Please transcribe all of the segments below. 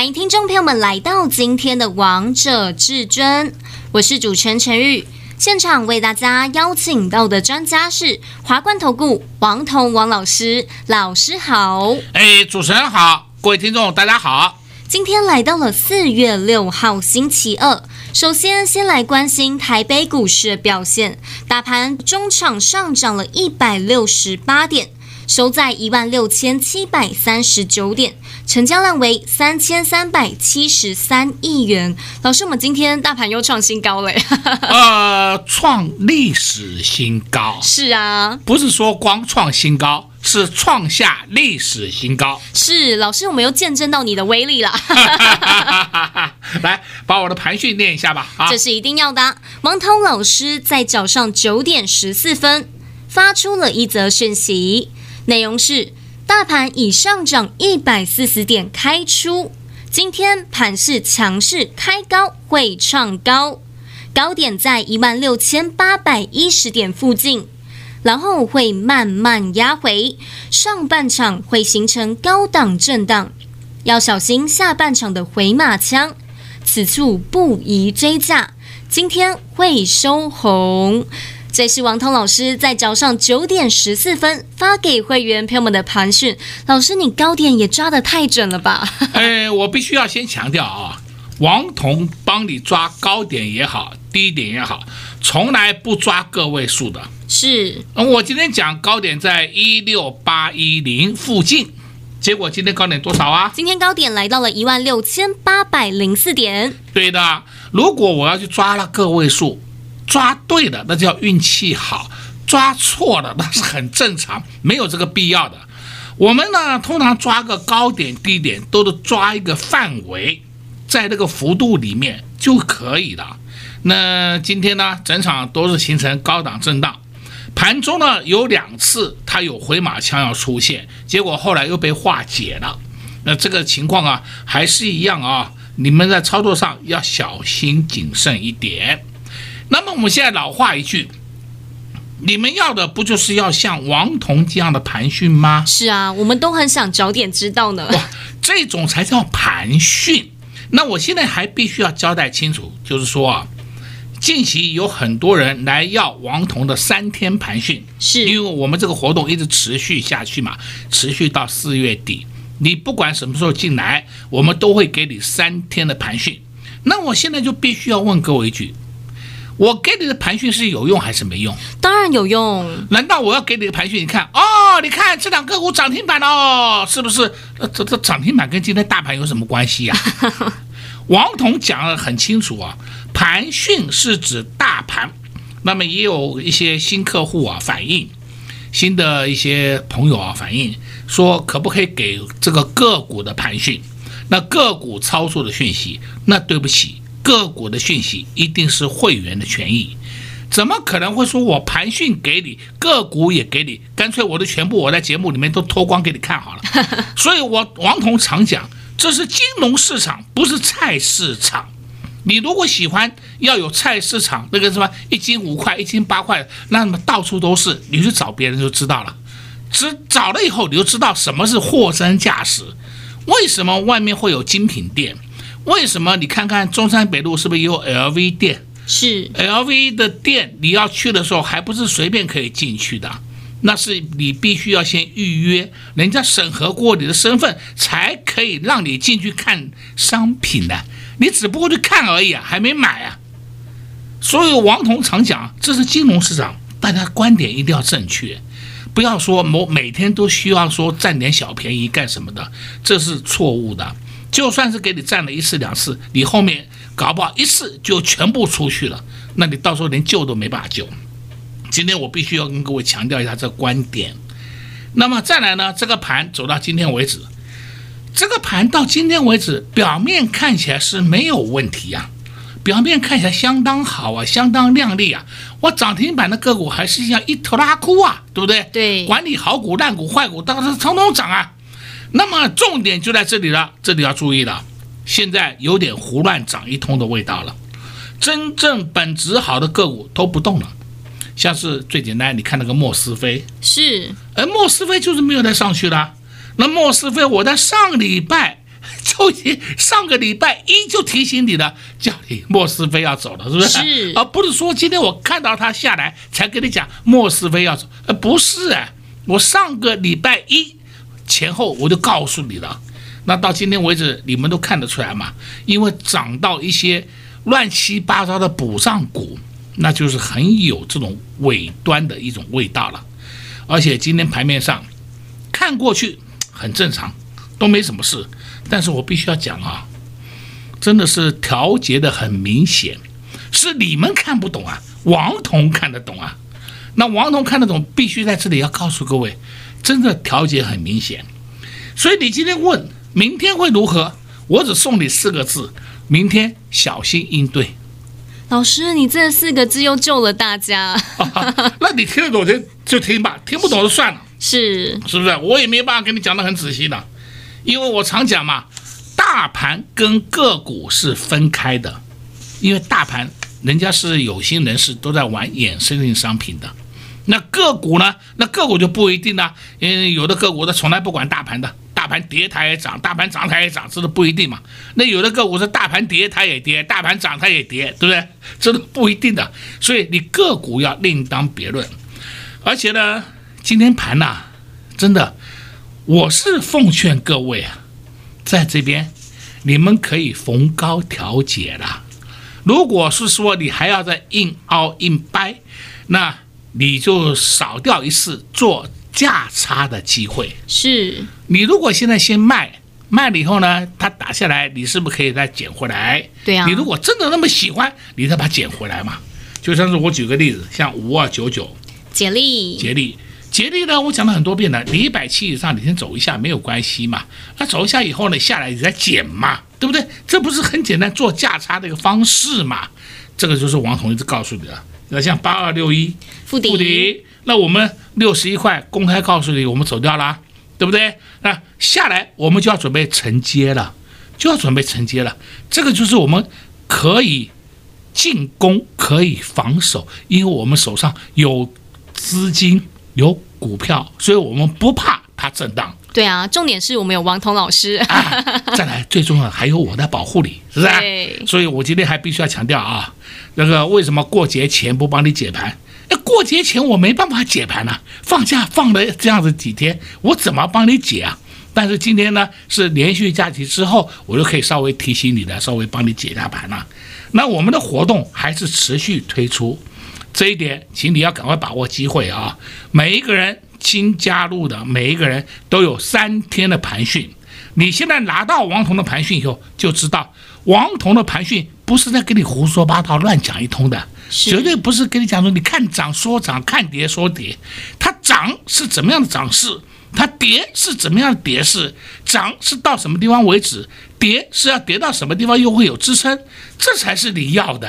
欢迎听众朋友们来到今天的《王者至尊》，我是主持人陈玉。现场为大家邀请到的专家是华冠投顾王彤王老师，老师好。哎，主持人好，各位听众大家好。今天来到了四月六号星期二，首先先来关心台北股市的表现，大盘中场上涨了一百六十八点。收在一万六千七百三十九点，成交量为三千三百七十三亿元。老师，我们今天大盘又创新高了。呃，创历史新高。是啊，不是说光创新高，是创下历史新高。是，老师，我们又见证到你的威力了。来，把我的盘讯念一下吧。啊，这是一定要的。王涛老师在早上九点十四分发出了一则讯息。内容是：大盘已上涨一百四十点开出，今天盘势强势开高，会创高，高点在一万六千八百一十点附近，然后会慢慢压回，上半场会形成高档震荡，要小心下半场的回马枪，此处不宜追价，今天会收红。这是王彤老师在早上九点十四分发给会员朋友们的盘讯。老师，你高点也抓得太准了吧？哎，我必须要先强调啊，王彤帮你抓高点也好，低点也好，从来不抓个位数的。是，我今天讲高点在一六八一零附近，结果今天高点多少啊？今天高点来到了一万六千八百零四点。对的，如果我要去抓了个位数。抓对的，那叫运气好；抓错了，那是很正常，没有这个必要的。我们呢，通常抓个高点、低点，都是抓一个范围，在这个幅度里面就可以了。那今天呢，整场都是形成高档震荡，盘中呢有两次它有回马枪要出现，结果后来又被化解了。那这个情况啊，还是一样啊，你们在操作上要小心谨慎一点。那么我们现在老话一句，你们要的不就是要像王彤这样的盘讯吗？是啊，我们都很想早点知道呢。哇，这种才叫盘讯。那我现在还必须要交代清楚，就是说啊，近期有很多人来要王彤的三天盘讯，是因为我们这个活动一直持续下去嘛，持续到四月底。你不管什么时候进来，我们都会给你三天的盘训。那我现在就必须要问各位一句。我给你的盘讯是有用还是没用？当然有用。难道我要给你的盘讯？你看哦，你看这两个股涨停板哦，是不是？这这涨停板跟今天大盘有什么关系呀？王彤讲得很清楚啊，盘讯是指大盘。那么也有一些新客户啊反映，新的一些朋友啊反映说，可不可以给这个个股的盘讯？那个股操作的讯息？那对不起。个股的讯息一定是会员的权益，怎么可能会说我盘讯给你，个股也给你？干脆我的全部我在节目里面都脱光给你看好了。所以我王彤常讲，这是金融市场，不是菜市场。你如果喜欢要有菜市场那个什么一斤五块、一斤八块，那么到处都是，你去找别人就知道了。只找了以后，你就知道什么是货真价实。为什么外面会有精品店？为什么？你看看中山北路是不是有 LV 店？是 LV 的店，你要去的时候还不是随便可以进去的，那是你必须要先预约，人家审核过你的身份，才可以让你进去看商品的。你只不过去看而已啊，还没买啊。所以王彤常讲，这是金融市场，大家观点一定要正确，不要说某每天都需要说占点小便宜干什么的，这是错误的。就算是给你占了一次两次，你后面搞不好一次就全部出去了，那你到时候连救都没办法救。今天我必须要跟各位强调一下这个观点。那么再来呢，这个盘走到今天为止，这个盘到今天为止，表面看起来是没有问题啊，表面看起来相当好啊，相当亮丽啊。我涨停板的个股还是像一头拉窟啊，对不对？对，管理好股、烂股、坏股，当然是统统涨啊。那么重点就在这里了，这里要注意了，现在有点胡乱涨一通的味道了。真正本质好的个股都不动了，像是最简单，你看那个莫斯菲，是，而莫斯菲就是没有再上去了。那莫斯菲，我在上礼拜。就上个礼拜一就提醒你了，叫你莫斯菲要走了，是不是？是，而不是说今天我看到他下来才跟你讲莫斯菲要走，呃，不是啊，我上个礼拜一前后我就告诉你了。那到今天为止，你们都看得出来嘛？因为涨到一些乱七八糟的补涨股，那就是很有这种尾端的一种味道了。而且今天盘面上看过去很正常，都没什么事。但是我必须要讲啊，真的是调节的很明显，是你们看不懂啊，王彤看得懂啊。那王彤看得懂，必须在这里要告诉各位，真的调节很明显。所以你今天问明天会如何，我只送你四个字：明天小心应对。老师，你这四个字又救了大家。那你听得懂就就听吧，听不懂就算了。是，是不是？我也没办法跟你讲得很仔细的。因为我常讲嘛，大盘跟个股是分开的，因为大盘人家是有心人士都在玩衍生性商品的，那个股呢？那个股就不一定了，因为有的个股它从来不管大盘的，大盘跌它也涨，大盘涨它也涨，这都不一定嘛。那有的个股是大盘跌它也跌，大盘涨它也跌，对不对？这都不一定的，所以你个股要另当别论。而且呢，今天盘呐，真的。我是奉劝各位啊，在这边你们可以逢高调节了。如果是说你还要再硬凹硬掰，那你就少掉一次做价差的机会。是你如果现在先卖，卖了以后呢，它打下来，你是不是可以再捡回来？对呀。你如果真的那么喜欢，你再把它捡回来嘛。就像是我举个例子，像五二九九，杰力，杰利。捷力呢，我讲了很多遍了，你一百七以上，你先走一下没有关系嘛。那走一下以后呢，下来你再减嘛，对不对？这不是很简单做价差的一个方式嘛？这个就是王彤一直告诉你的。那像八二六一富迪，富迪，那我们六十一块公开告诉你，我们走掉了，对不对？那下来我们就要准备承接了，就要准备承接了。这个就是我们可以进攻，可以防守，因为我们手上有资金。有股票，所以我们不怕它震荡。对啊，重点是我们有王彤老师。啊、再来，最重要还有我在保护你，是不是？对。所以我今天还必须要强调啊，那个为什么过节前不帮你解盘？那过节前我没办法解盘呐、啊，放假放了这样子几天，我怎么帮你解啊？但是今天呢，是连续假期之后，我就可以稍微提醒你的，稍微帮你解一下盘了。那我们的活动还是持续推出。这一点，请你要赶快把握机会啊！每一个人新加入的，每一个人都有三天的盘讯。你现在拿到王彤的盘讯以后，就知道王彤的盘讯不是在跟你胡说八道、乱讲一通的，绝对不是跟你讲说你看涨说涨，看跌说跌。它涨是怎么样的涨势，它跌是怎么样的跌势，涨是到什么地方为止，跌是要跌到什么地方又会有支撑，这才是你要的。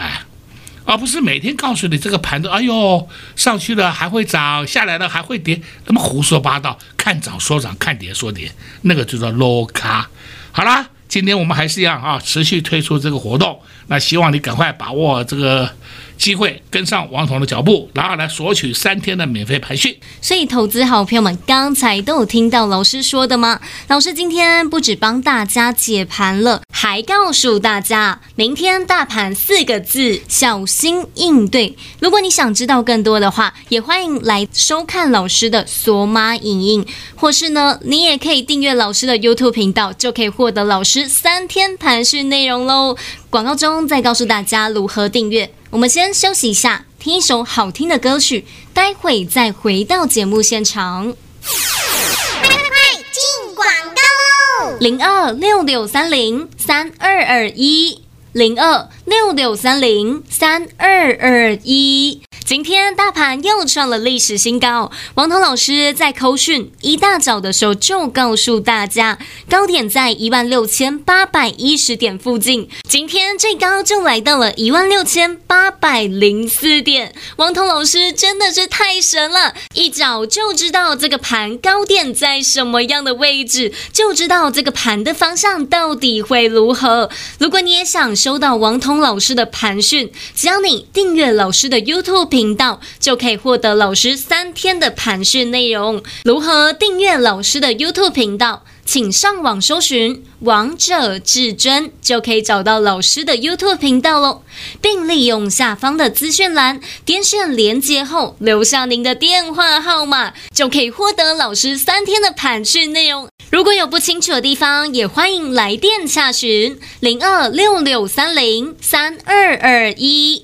而不是每天告诉你这个盘子，哎呦，上去了还会涨，下来了还会跌，那么胡说八道，看涨说涨，看跌说跌，那个就叫 low 咖。好啦，今天我们还是一样啊，持续推出这个活动，那希望你赶快把握这个。机会跟上王彤的脚步，然后来索取三天的免费培训。所以，投资好朋友们刚才都有听到老师说的吗？老师今天不止帮大家解盘了，还告诉大家明天大盘四个字：小心应对。如果你想知道更多的话，也欢迎来收看老师的索马影音，或是呢，你也可以订阅老师的 YouTube 频道，就可以获得老师三天盘讯内容喽。广告中再告诉大家如何订阅。我们先休息一下，听一首好听的歌曲，待会再回到节目现场。快快快，进广告喽！零二六六三零三二二一，零二六六三零三二二一。今天大盘又创了历史新高，王彤老师在扣讯一大早的时候就告诉大家，高点在一万六千八百一十点附近，今天最高就来到了一万六千八百零四点。王彤老师真的是太神了，一早就知道这个盘高点在什么样的位置，就知道这个盘的方向到底会如何。如果你也想收到王彤老师的盘讯，只要你订阅老师的 YouTube。频道就可以获得老师三天的盘讯内容。如何订阅老师的 YouTube 频道？请上网搜寻“王者至尊”，就可以找到老师的 YouTube 频道喽，并利用下方的资讯栏点选连接后，留下您的电话号码，就可以获得老师三天的盘讯内容。如果有不清楚的地方，也欢迎来电查询零二六六三零三二二一。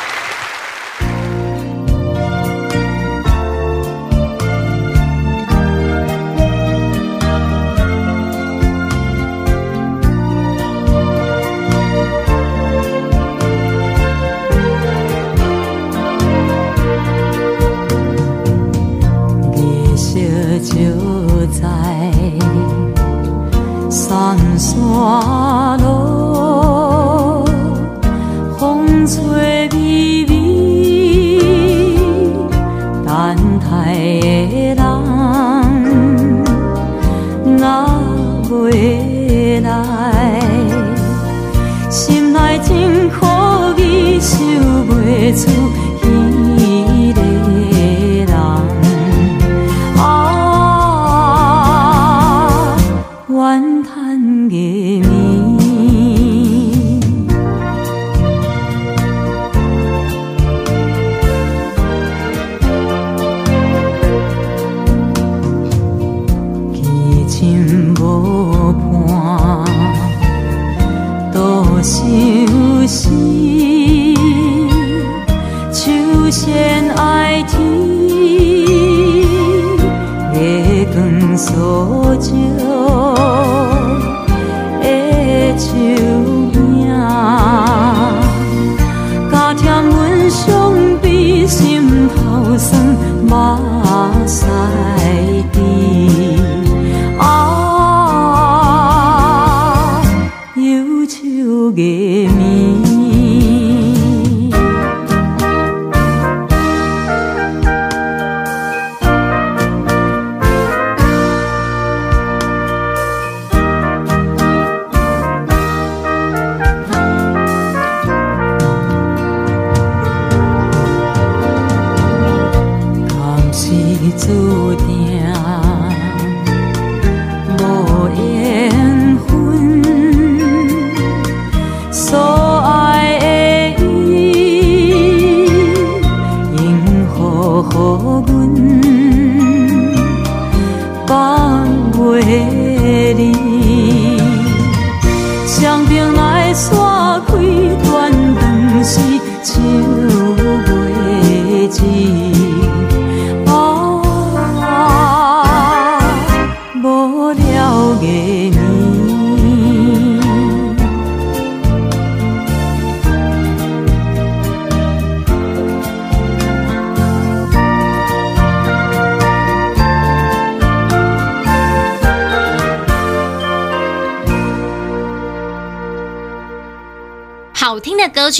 歌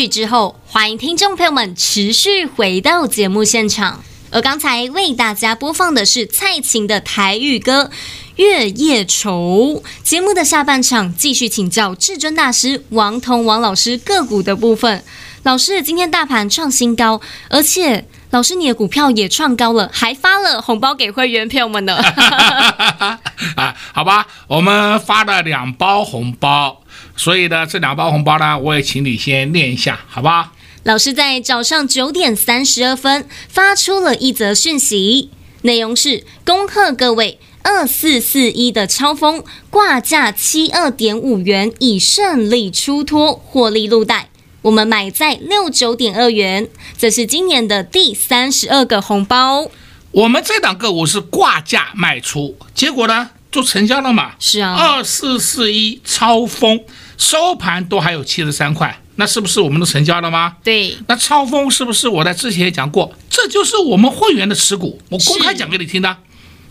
之后，欢迎听众朋友们持续回到节目现场。而刚才为大家播放的是蔡琴的台语歌《月夜愁》。节目的下半场继续请教至尊大师王彤王老师个股的部分。老师，今天大盘创新高，而且老师你的股票也创高了，还发了红包给会员朋友们呢。啊，好吧，我们发了两包红包。所以呢，这两包红包呢，我也请你先念一下，好不好？老师在早上九点三十二分发出了一则讯息，内容是恭贺各位二四四一的超风挂价七二点五元已顺利出脱，获利入袋。我们买在六九点二元，这是今年的第三十二个红包。我们这档个股是挂价卖出，结果呢就成交了嘛。是啊，二四四一超峰收盘都还有七十三块，那是不是我们都成交了吗？对。那超峰是不是我在之前也讲过，这就是我们会员的持股，我公开讲给你听的。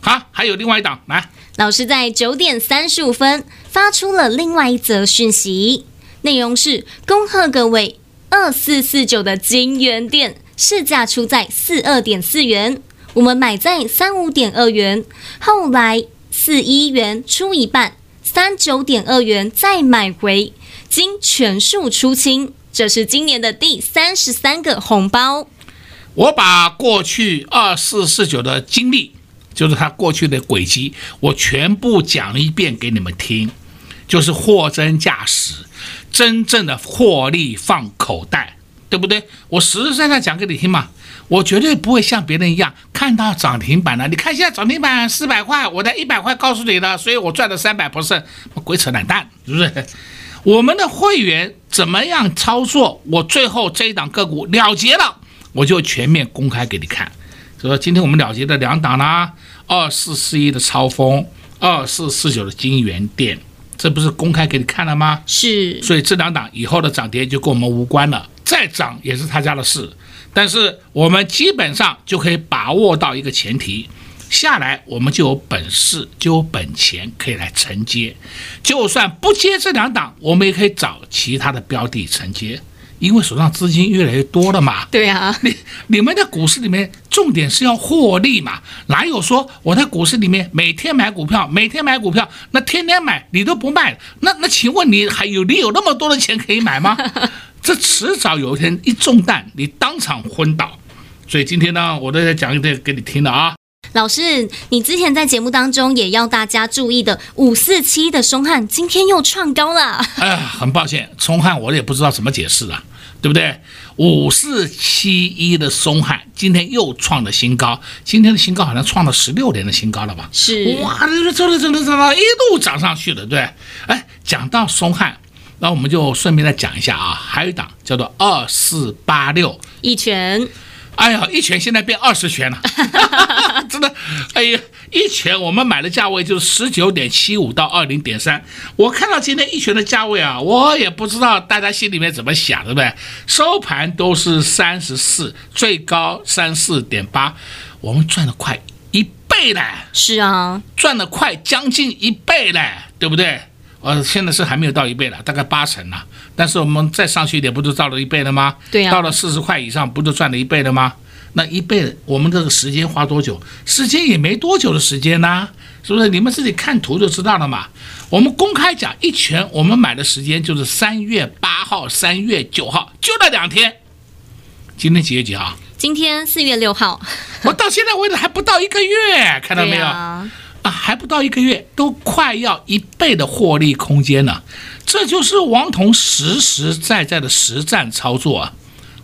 好，还有另外一档，来，老师在九点三十五分发出了另外一则讯息，内容是恭贺各位二四四九的金元店市价出在四二点四元。我们买在三五点二元，后来四一元出一半，三九点二元再买回，经全数出清，这是今年的第三十三个红包。我把过去二四四九的经历，就是它过去的轨迹，我全部讲了一遍给你们听，就是货真价实，真正的获利放口袋，对不对？我实实在在讲给你听嘛。我绝对不会像别人一样看到涨停板了。你看现在涨停板四百块，我在一百块告诉你的，所以我赚了三百 percent，鬼扯懒蛋，是不是？我们的会员怎么样操作？我最后这一档个股了结了，我就全面公开给你看。所以说今天我们了结的两档啦，二四四一的超风，二四四九的金源店，这不是公开给你看了吗？是。所以这两档以后的涨跌就跟我们无关了，再涨也是他家的事。但是我们基本上就可以把握到一个前提，下来我们就有本事，就有本钱可以来承接。就算不接这两档，我们也可以找其他的标的承接，因为手上资金越来越多了嘛。对啊，你你们在股市里面重点是要获利嘛，哪有说我在股市里面每天买股票，每天买股票，那天天买你都不卖，那那请问你还有你有那么多的钱可以买吗？这迟早有一天一中弹，你当场昏倒。所以今天呢，我都在讲一点给你听的啊。老师，你之前在节目当中也要大家注意的五四七的松汉，今天又创高了。哎，很抱歉，松汉我也不知道怎么解释啊，对不对？五四七一的松汉今天又创了新高，今天的新高好像创了十六年的新高了吧？是哇，这这这这这一路涨上去的，对。哎，讲到松汉。那我们就顺便再讲一下啊，还有一档叫做二四八六。一拳，哎呀，一拳现在变二十拳了，真的，哎呀，一拳我们买的价位就是十九点七五到二零点三，我看到今天一拳的价位啊，我也不知道大家心里面怎么想，对不对？收盘都是三十四，最高三四点八，我们赚了快一倍嘞，是啊，赚了快将近一倍嘞，对不对？呃，现在是还没有到一倍了，大概八成了。但是我们再上去一点，不就到了一倍了吗？对呀、啊。到了四十块以上，不就赚了一倍了吗？那一倍，我们这个时间花多久？时间也没多久的时间呐，是不是？你们自己看图就知道了嘛。我们公开讲，一拳我们买的时间就是三月八号、三月九号，就那两天。今天几月几号？今天四月六号。我到现在为止还不到一个月，看到没有？啊，还不到一个月，都快要一倍的获利空间了，这就是王彤实实在在的实战操作啊！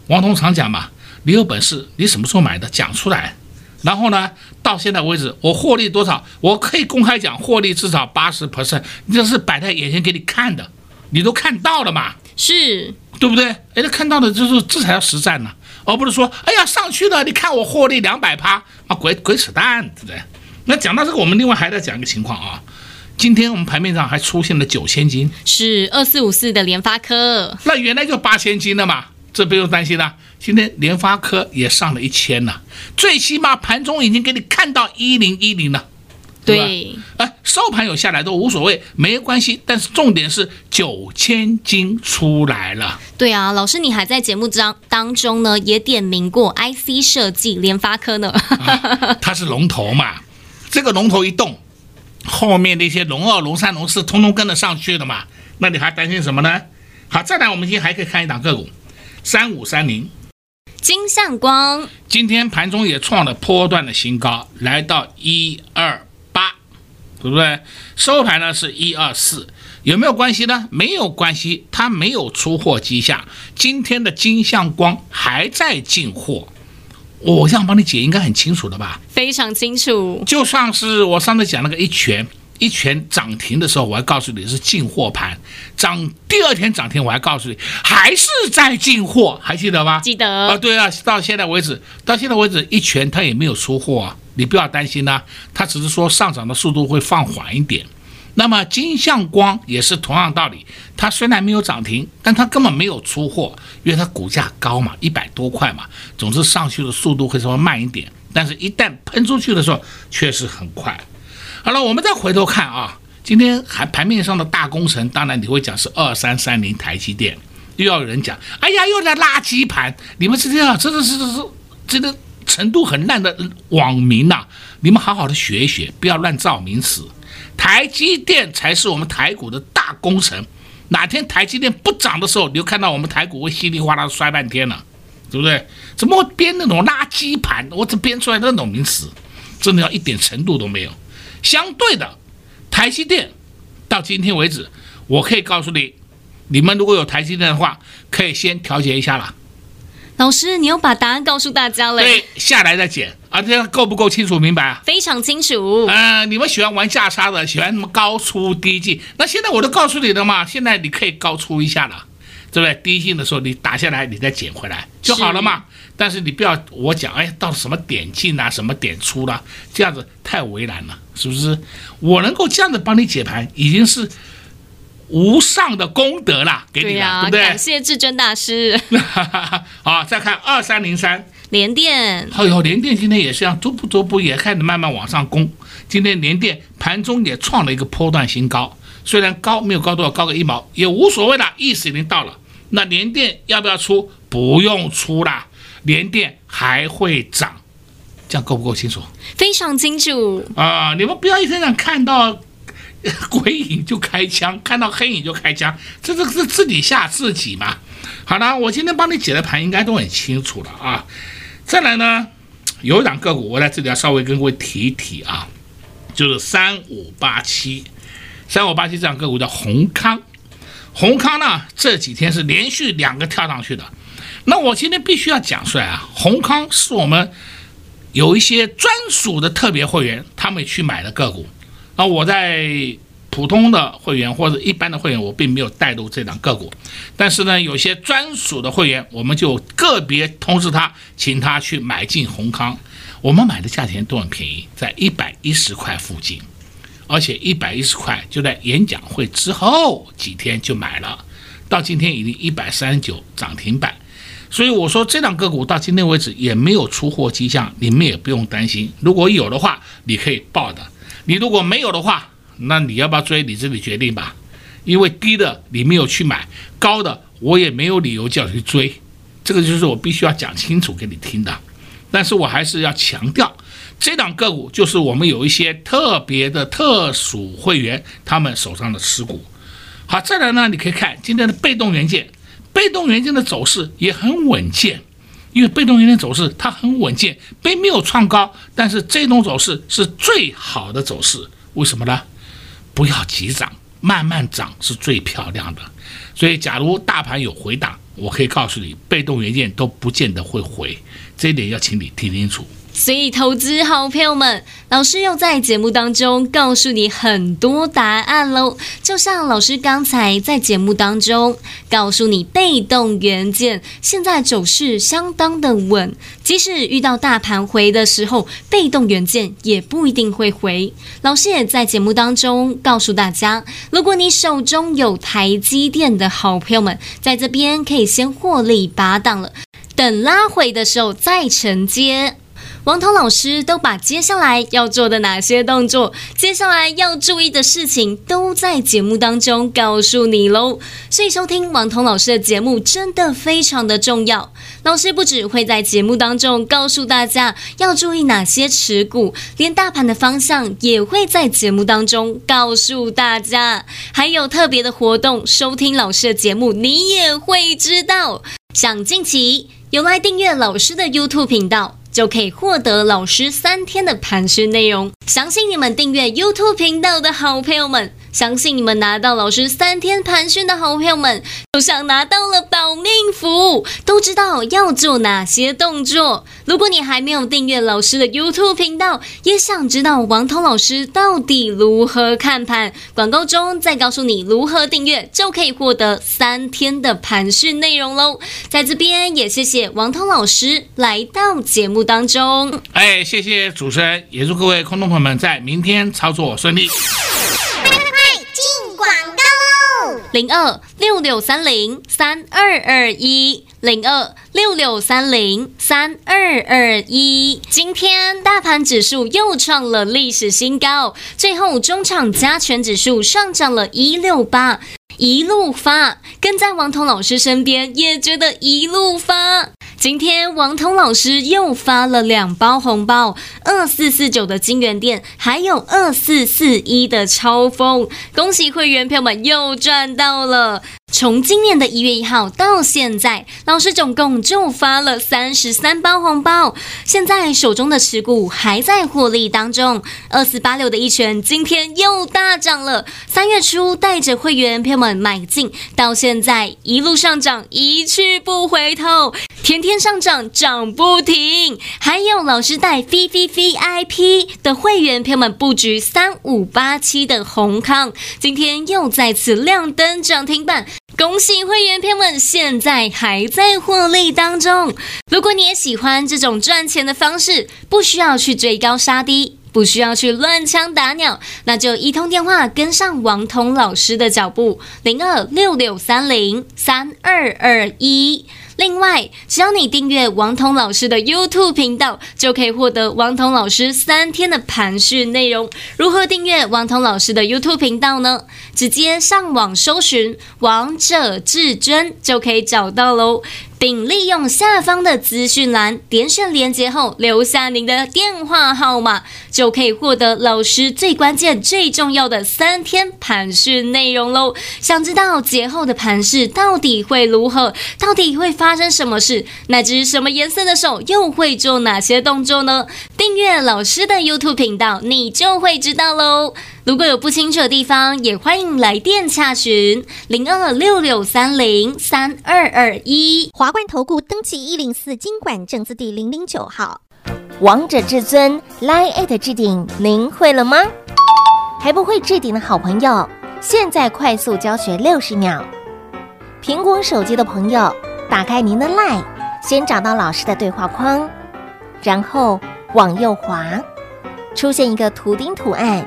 王彤常讲嘛，你有本事，你什么时候买的，讲出来。然后呢，到现在为止，我获利多少？我可以公开讲，获利至少八十 percent，这是摆在眼前给你看的，你都看到了嘛？是，对不对？哎，那看到的就是这才叫实战呢，而不是说，哎呀，上去了，你看我获利两百趴啊，鬼鬼扯淡，对不对？那讲到这个，我们另外还在讲一个情况啊。今天我们盘面上还出现了九千金，是二四五四的联发科。那原来就八千金了嘛，这不用担心了。今天联发科也上了一千了，最起码盘中已经给你看到一零一零了，对吧？对。哎，收盘有下来都无所谓，没关系。但是重点是九千金出来了。对啊，老师，你还在节目当当中呢，也点名过 IC 设计联发科呢。啊，它是龙头嘛。这个龙头一动，后面那些龙二、龙三、龙四通通跟得上去的嘛？那你还担心什么呢？好，再来，我们今天还可以看一档个股，三五三零，金相光，今天盘中也创了波段的新高，来到一二八，对不对？收盘呢是一二四，有没有关系呢？没有关系，它没有出货迹象。今天的金相光还在进货。我这样帮你解应该很清楚的吧？非常清楚。就算是我上次讲那个一拳一拳涨停的时候，我还告诉你是进货盘，涨第二天涨停，我还告诉你还是在进货，还记得吗？记得啊，对啊，到现在为止，到现在为止一拳它也没有出货啊，你不要担心呐、啊，它只是说上涨的速度会放缓一点。那么金像光也是同样道理，它虽然没有涨停，但它根本没有出货，因为它股价高嘛，一百多块嘛，总之上去的速度会稍微慢一点，但是一旦喷出去的时候，确实很快。好了，我们再回头看啊，今天还盘面上的大工程，当然你会讲是二三三零台积电，又要有人讲，哎呀，又来垃圾盘，你们是这样，真的是是这个程度很烂的网民呐、你们好好的学一学，不要乱造名词。台积电才是我们台股的大功臣，哪天台积电不涨的时候，你就看到我们台股会稀里哗啦摔半天了，对不对？怎么会编那种垃圾盘？我只编出来那种名词，真的要一点程度都没有。相对的，台积电到今天为止，我可以告诉你，你们如果有台积电的话，可以先调节一下了。老师，你又把答案告诉大家了。对，下来再捡啊，这样够不够清楚明白啊？非常清楚。呃，你们喜欢玩价差的，喜欢什么高出低进？那现在我都告诉你了嘛，现在你可以高出一下了，对不对？低进的时候你打下来，你再捡回来就好了嘛。但是你不要我讲，哎，到什么点进啊，什么点出了，啊，这样子太为难了，是不是？我能够这样子帮你解盘，已经是。无上的功德啦，给你了，对，啊、对不对？感谢至尊大师。好，再看二三零三联电。哎呦，联电今天也是这样，逐步逐步也开始慢慢往上攻。今天联电盘中也创了一个波段新高，虽然高没有高多少，高个一毛也无所谓了，意思已经到了。那联电要不要出？不用出啦，联电还会涨，这样够不够清楚？非常清楚啊！你们不要一天想看到。鬼影就开枪，看到黑影就开枪，这这是自己吓自己嘛？好了，我今天帮你解的盘应该都很清楚了啊。再来呢，有一档个股，我在这里要稍微跟各位提一提啊，就是三五八七，三五八七这档个股叫閎康，閎康呢这几天是连续两个跳上去的。那我今天必须要讲出来啊，閎康是我们有一些专属的特别会员，他们去买的个股。那我在普通的会员或者一般的会员，我并没有带入这档个股，但是呢，有些专属的会员，我们就个别通知他，请他去买进閎康。我们买的价钱都很便宜，在一百一十块附近，而且一百一十块就在演讲会之后几天就买了，到今天已经一百三十九涨停板。所以我说这档个股到今天为止也没有出货迹象，你们也不用担心。如果有的话，你可以报的。你如果没有的话，那你要不要追？你自己决定吧。因为低的你没有去买，高的我也没有理由叫你去追。这个就是我必须要讲清楚给你听的。但是我还是要强调，这档个股就是我们有一些特别的特殊会员他们手上的持股。好，再来呢，你可以看今天的被动元件，被动元件的走势也很稳健。因为被动元件走势它很稳健，并没有创高，但是这种走势是最好的走势，为什么呢？不要急涨，慢慢涨是最漂亮的。所以，假如大盘有回档，我可以告诉你，被动元件都不见得会回，这一点要请你听清楚。所以，投资好朋友们，老师又在节目当中告诉你很多答案喽。就像老师刚才在节目当中告诉你，被动元件现在走势相当的稳，即使遇到大盘回的时候，被动元件也不一定会回。老师也在节目当中告诉大家，如果你手中有台积电的好朋友们，在这边可以先获利拔档了，等拉回的时候再承接。王彤老师都把接下来要做的哪些动作，接下来要注意的事情，都在节目当中告诉你喽。所以收听王彤老师的节目真的非常的重要。老师不只会在节目当中告诉大家要注意哪些持股，连大盘的方向也会在节目当中告诉大家。还有特别的活动，收听老师的节目，你也会知道。想近期有来订阅老师的 YouTube 频道。就可以获得老师三天的盘训内容。相信你们订阅 YouTube 频道的好朋友们，相信你们拿到老师三天盘讯的好朋友们，就像拿到了保命符，都知道要做哪些动作。如果你还没有订阅老师的 YouTube 频道，也想知道王涛老师到底如何看盘，广告中再告诉你如何订阅，就可以获得三天的盘讯内容喽。在这边也谢谢王涛老师来到节目当中。哎，谢谢主持人，也祝各位空中朋友们在明天操作顺利。零二六六三零三二二一，零二六六三零三二二一。今天大盘指数又创了历史新高，最后中场加权指数上涨了一六八，一路发，跟在王彤老师身边也觉得一路发。今天王通老师又发了两包红包，二四四九的金源店，还有二四四一的超风，恭喜会员朋友们又赚到了。从今年的一月一号到现在，老师总共就发了三十三包红包。现在手中的持股还在获利当中。二四八六的一拳今天又大涨了。三月初带着会员朋友们买进，到现在一路上涨，一去不回头，天天上涨，涨不停。还有老师带 V V V I P 的会员朋友们布局三五八七的閎康，今天又再次亮灯涨停板。恭喜会员朋友们，现在还在获利当中。如果你也喜欢这种赚钱的方式，不需要去追高杀低，不需要去乱枪打鸟，那就一通电话跟上王彤老师的脚步，零二六六三零三二二一。另外，只要你订阅王彤老师的 YouTube 频道，就可以获得王彤老师三天的盘讯内容。如何订阅王彤老师的 YouTube 频道呢？直接上网搜寻“王者至尊”就可以找到喽。并利用下方的资讯栏点选连接后，留下您的电话号码，就可以获得老师最关键、最重要的三天盘讯内容喽。想知道节后的盘势到底会如何？到底会发生什么事？那只什么颜色的手又会做哪些动作呢？订阅老师的 YouTube 频道，你就会知道喽。如果有不清楚的地方，也欢迎来电洽询零二六六三零三二二一。华冠投顾登记一零四经管证字第零零九号。王者至尊 Line@ at 置顶，您会了吗？还不会置顶的好朋友，现在快速教学六十秒。苹果手机的朋友，打开您的 Line，先找到老师的对话框，然后往右滑，出现一个图钉图案。